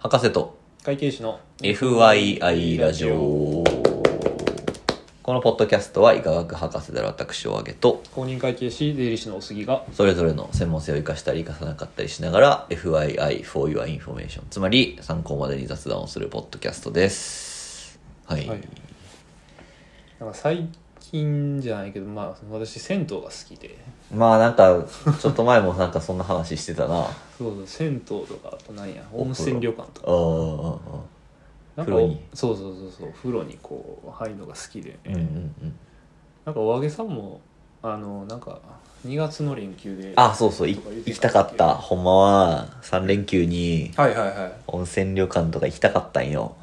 博士と会計士の FYI ラジオ。このポッドキャストは医科学博士である私を挙げと公認会計士税理士のお杉がそれぞれの専門性を生かしたり生かさなかったりしながら FYI for your information つまり参考までに雑談をするポッドキャストです。はい、はい。なんか最近じゃないけどまあ私銭湯が好きで。まあなんかちょっと前もなんかそんな話してたな。そうそう銭湯とかあと何や温泉旅館とか。ああなんか風呂に。そうそうそうそう風呂にこう入るのが好きで、うんうんうん。なんかお揚げさんもあのなんか2月の連休であそうそう行きたかった。ほんまは3連休にはいはいはい。温泉旅館とか行きたかったんよ。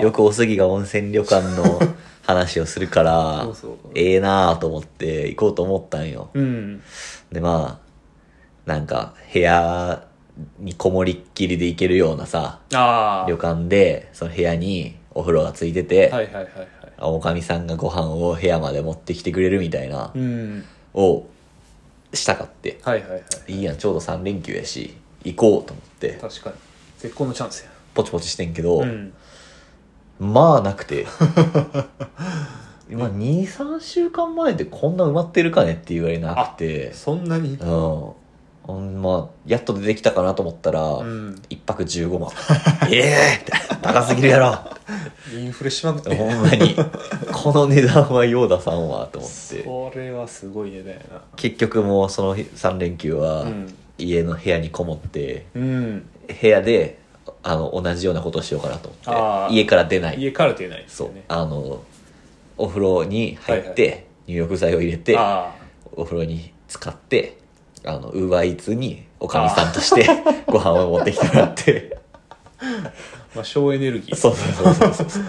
よくおすぎが温泉旅館の話をするからそうそう。ええなあと思って行こうと思ったんよ。うん。でまあなんか部屋にこもりっきりで行けるようなさ旅館でその部屋にお風呂がついてて、はいはいはいはい。おかみさんがご飯を部屋まで持ってきてくれるみたいなうん。をしたかって。はいはいはいい。いやんちょうど3連休やし行こうと思って。確かに。絶好のチャンスや。ポチポチしてんけど、うんまあなくて。今23週間前でこんな埋まってるかねっていうぐらいなくて。そんなに？うん。まやっと出てきたかなと思ったら、うん。一泊15万。ええって高すぎるやろ。インフレしまくって。ほんまに。この値段はヨーダさんはと思って。これはすごい値段や結局もうその3連休はうん。家の部屋にこもってなうん。部屋であの同じようなことをしようかなと思あー。って家から出ない。家から出ないですそう。よねあのお風呂に入って、入浴剤を入れてあお風呂に使ってあのウーバーイーツにおかみさんとして ご飯を持ってきてもらって。あまあ省エネルギー。そうそうそうそうそう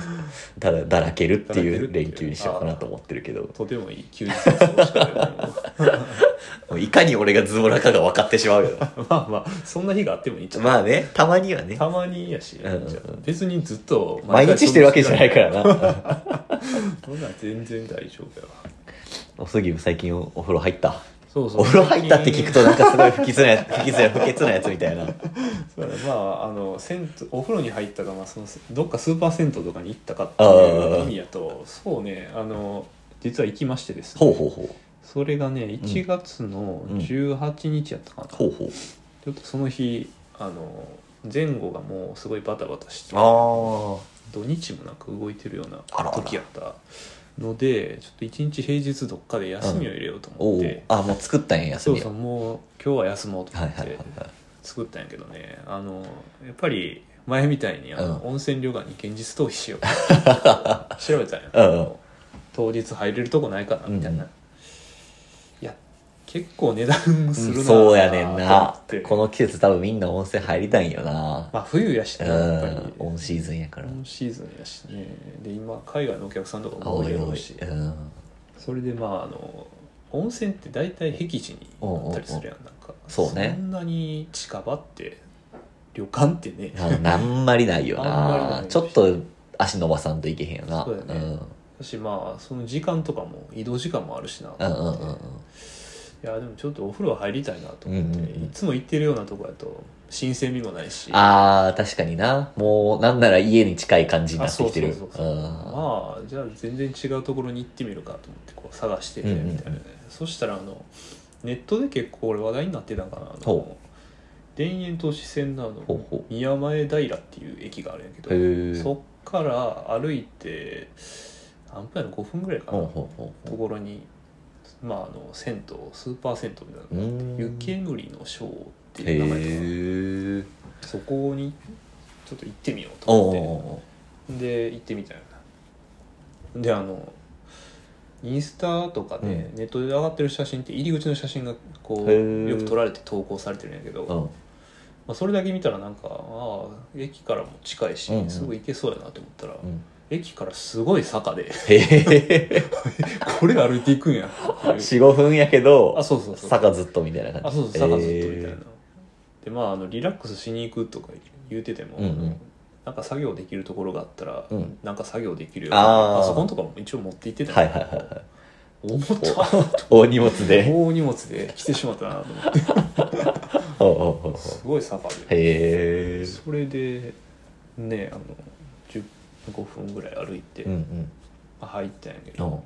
だらだだらけるっていう。連休にしようかなと思ってるけど。とてもいい休日の過ごし方だよ もういかに俺がズボラかが分かってしまうよ。まあまあそんな日があってもいいんちゃうまあねたまにはね。たまにやし、う。ん別にずっと毎日してるわけじゃないからな。そんなん全然大丈夫やわ。おすぎ最近おお風呂入ったそうそう。お風呂入ったって聞くとなんかすごい不吉なやつ不吉な不潔なやつみたいな。そうだねまああの銭湯お風呂に入ったか、まあ、そのどっかスーパー銭湯とかに行ったかっていう意味やとそうねあの実は行きましてですね。ほうほうほう。それがね1月の18日やったかな、ほうほう。ちょっとその日あの前後がもうすごいバタバタしてああ土日もなんか動いてるような時やったのでちょっと一日平日どっかで休みを入れようと思って、あもう作ったんや休そうそうもう今日は休もうと思ってはいはいはい。はい作ったんやけどね。あのやっぱり前みたいにあの、うん。温泉旅館に現実逃避しよう 調べたんや、うんうん。当日入れるとこないかなみたいな、うん。いや結構値段するなそうやねんな。この季節多分みんな温泉入りたいんよな。まあ冬やしうねやっぱり。んオンシーズンやから。オンシーズンやしね。で今海外のお客さんとかも多おいしうん。それでまああの温泉って大体僻地にあったりするやんなんか。そうね。そんなに近場って旅館ってね。あんまりないよな。ちょっと足伸ばさんといけへんよなそうだね私まあその時間とかも移動時間もあるし。なうんうんうんうんいやでもちょっとお風呂入りたいなと思って、うんうんうん。いつも行ってるようなとこやと新鮮味もないし。あー確かにな。もうなんなら家に近い感じになってきてる。まあじゃあ全然違うところに行ってみるかと思ってこう探してみたいなね、そしたらあのネットで結構俺話題になってたんかなあのほ田園都市線のあの宮前平っていう駅があるんやけどそっから歩いて何分やろ5分ぐらいかな。ところにまああの銭湯スーパー銭湯みたいなのがあってうん。湯煙のショーってへいう名前か。なえそこにちょっと行ってみようとお思って。おで行ってみたよな。であのインスタとかで、うん。ネットで上がってる写真って入り口の写真がこうよく撮られて投稿されてるんやけど、まうん。あ、それだけ見たらなんかああ駅からも近いし、すぐ行けそうやなと思ったら、うん駅からすごい坂で。これ歩いていくんや。っていう45分やけどあそうそうそう。坂ずっとみたいな感じ。あそうそう坂ずっとみたいな、へでまああのリラックスしに行くとか言うてても、うんうん。なんか作業できるところがあったら、うん。なんか作業できるよパソコンとかも一応持って行ってたーはいはいはいはい。思った大荷物で。大荷物で来てしまったなと思って。すごい坂で。へえそれでねあの15分ぐらい歩いて、うんうん。まあ入ったんやけど、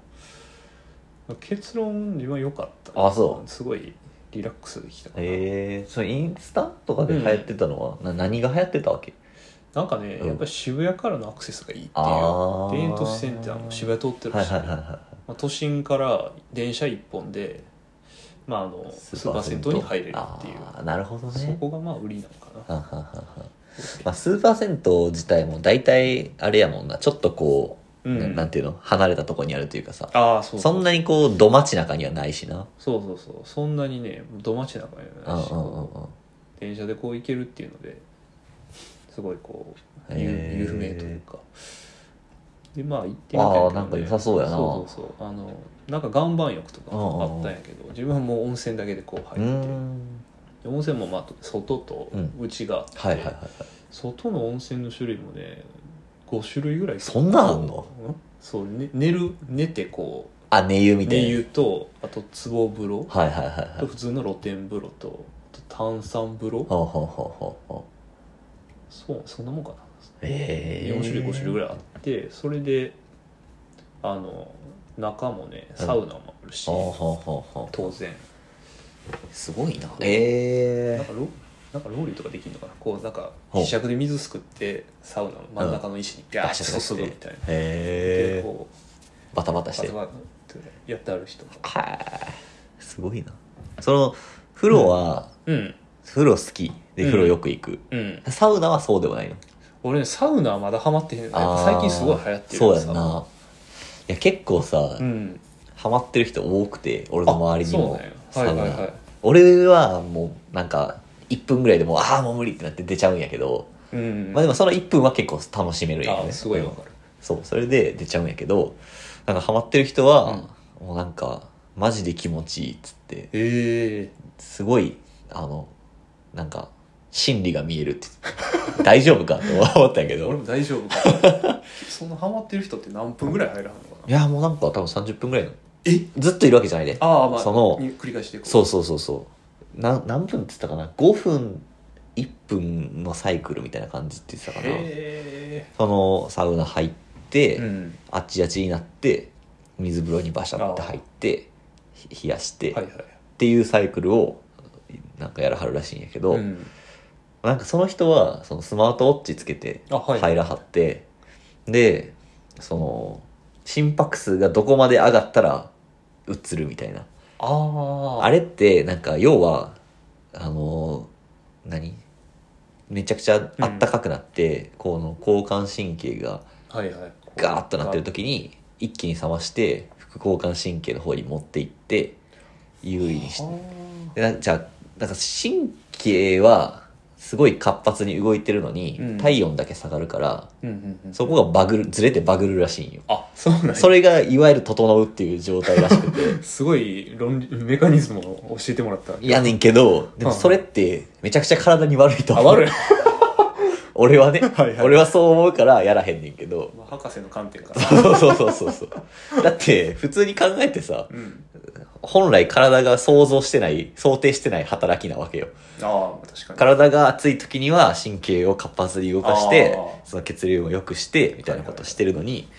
結論自分は良かった。あそう。すごいリラックスできたかなへえそれインスタとかで流行ってたのは、な何が流行ってたわけ？なんかね、うん。やっぱり渋谷からのアクセスがいいっていう田園都市線ってあの渋谷通ってるし、はいはいはいはいまあ、都心から電車一本で、まあ、あのスーパー銭湯。に入れるっていう。なるほどそねこがまあ売りなのかな。はんはんはまあ、スーパー銭湯自体も大体あれやもんな。ちょっとこう、うん。ななんていうの？離れたとこにあるというかさ。ああそうそんなにこうど街中にはないしな。そうそうそう。そんなにねど町中にはないし。うんうんうんうん。電車でこう行けるっていうのですごいこう有へー。有名というか。でまあ行ってみたんやけど、あーなんか良さそうやな。そうそうそう。あのなんか岩盤浴とかあったんやけど自分はもう温泉だけでこうう入って、温泉もまあ外とうん。内があって、はいはいはいはい。外の温泉の種類もね5種類ぐらい。そんなんあんの？うん？そう、ね、寝る寝てこあ寝湯う寝みたいな。湯とあと壺風呂。はいはいはいはい。と普通の露天風呂と炭酸風呂。ほうほうほうほうほそうそんなもんかな。うへえ4種類5種類ぐらいあってそれであの中もねサウナもあるし、ほうほうほうほう。当然すごいな。へえなんかロなんかロウリュとかできるのかな？こうなんか磁石で水すくってサウナの真ん中の石にガーッと注ぐみたいな、へでえこバタバタして。うバタバタってやってある人もはいすごいな。その風呂は、うん。風呂好きで風呂よく行く、うん。サウナはそうでもないの？俺ねサウナはまだハマってへん。最近すごい流行ってるそうからやんな。いや結構さ、うん。ハマってる人多くて俺の周りにも。あそうなんやはいはい。はい俺はもうなんか1分ぐらいでもうああもう無理ってなって出ちゃうんやけど、うんまあでもその1分は結構楽しめるんやね。あすごいわかる。そうそれで出ちゃうんやけどなんかハマってる人は、もうなんかマジで気持ちいいっつってすごいあのなんか心理が見えるって 大丈夫かと思ったんやけど。俺も大丈夫かな。そんなハマってる人って何分ぐらい入らんのかいやもうなんか多分30分ぐらいのえ？ずっといるわけじゃないでああまあそのに繰り返していこう。そうそうそうそう。な何分って言ったかな？5分1分のサイクルみたいな感じって言ってたかな。へそのサウナ入って、えうん。あっちあっちになって水風呂にバシャって入ってひ冷やして、はいはい。っていうサイクルをなんかやらはるらしいんやけど、うん。なんかその人はそのスマートウォッチつけて入らはって、でその心拍数がどこまで上がったら映るみたいな。あああれってなんか要はあの何？めちゃくちゃあったかくなって、この交感神経がガーッとなってる時に一気に冷まして副交感神経の方に持っていって優位にして。じゃあなんか神経はすごい活発に動いてるのに、うん。体温だけ下がるからうんうんうん。そこがバグるずれてバグるらしいんよ。あそうなんや。それがいわゆる整うっていう状態らしくて。すごい論理メカニズムを教えてもらった。いやねんけどでもそれってめちゃくちゃ体に悪いと思う。あ悪い俺はねはいはい。俺はそう思うからやらへんねんけど。まあ博士の観点から。そうそうそうそうそう。だって普通に考えてさうん。本来体が想像してない想定してない働きなわけよ。ああ確かに。体が熱い時には神経を活発に動かしてあー。その血流を良くしてみたいなことしてるのに、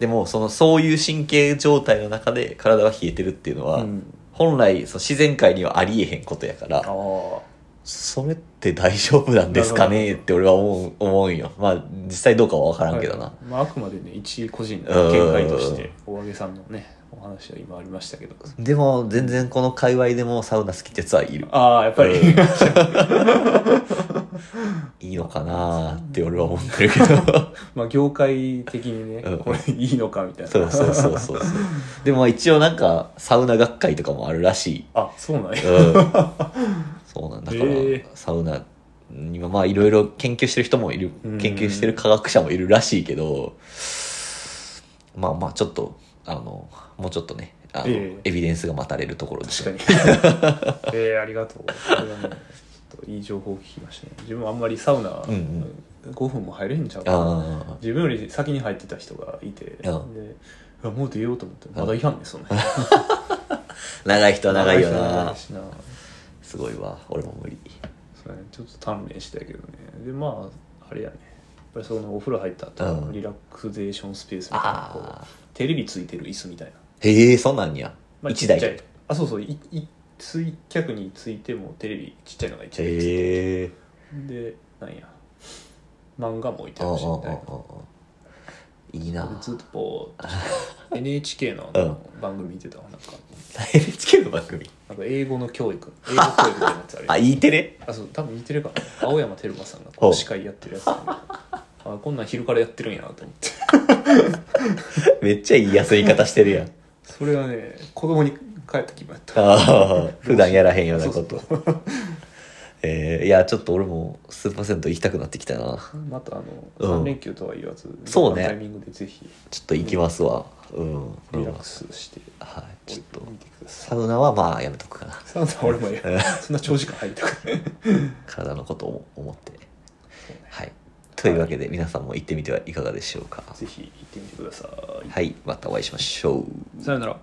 でもそのそういう神経状態の中で体が冷えてるっていうのは、うん。本来その自然界にはありえへんことやから。ああそれって大丈夫なんですかね？って俺は思う思うんよ。まあ実際どうかは分からんけどな、はい。まあ、あくまでね一個人の見解としてお揚げさんのねお話は今ありましたけど。でも全然この界隈でもサウナ好きってやつはいる。ああやっぱり、うん。いいのかなーって俺は思ってるけど。まあ業界的にね、うん。これいいのかみたいな。そうそうそうそうでも一応なんかサウナ学会とかもあるらしい。あそうなんや、うん。そうなんだ。から、へーサウナにはまあいろいろ研究してる人もいる。うん。研究してる科学者もいるらしいけど。まあまあちょっとあのもうちょっとねあの、ええ。エビデンスが待たれるところです確かに。ええありがとう。ちょっといい情報を聞きましたね。自分はあんまりサウナうんうん。5分も入れへんちゃうか。自分より先に入ってた人がいてでもう出ようと思ってまだいはんねんそんな 長い人は長いよな。すごいわ。俺も無理。そうやね。ちょっと鍛錬したけどね。でまああれやね。ぱりそのお風呂入った後のうん。リラクゼーションスペースみたいなテレビついてる椅子みたいな、へえそんなんや、まあ、一台ちっちゃい。あそうそう。いい水脚についてもテレビちっちゃいのが一台ついてへえ。でなんや。漫画も置いてあああああるしみたいな。ああいいな。でずっとこう NHK のうん。番組見てたわなんか。NHK の番組？なんか英語の教育。英語教育みたいなやつある あ E テレ？あそう。多分似てるかな。青山テルマさんがこほう。う司会やってるやつなんであこんなん昼からやってるんやなと思って。めっちゃいい休み方してるやん。それはね子供に帰った気分やった。ああ普段やらへんようなこと。えー、いやちょっと俺もスーパー銭湯行きたくなってきたな。またあの、うん。3連休とは言わずそうね。タイミングでぜひ。ちょっと行きますわ。うん、リラックスしてはいちょっと見てください。サウナはまあやめとくかな。サウナ俺もやそんな長時間入りたくない体のことを思ってというわけで皆さんも行ってみてはいかがでしょうか。ぜひ行ってみてください、はいまたお会いしましょう。さよなら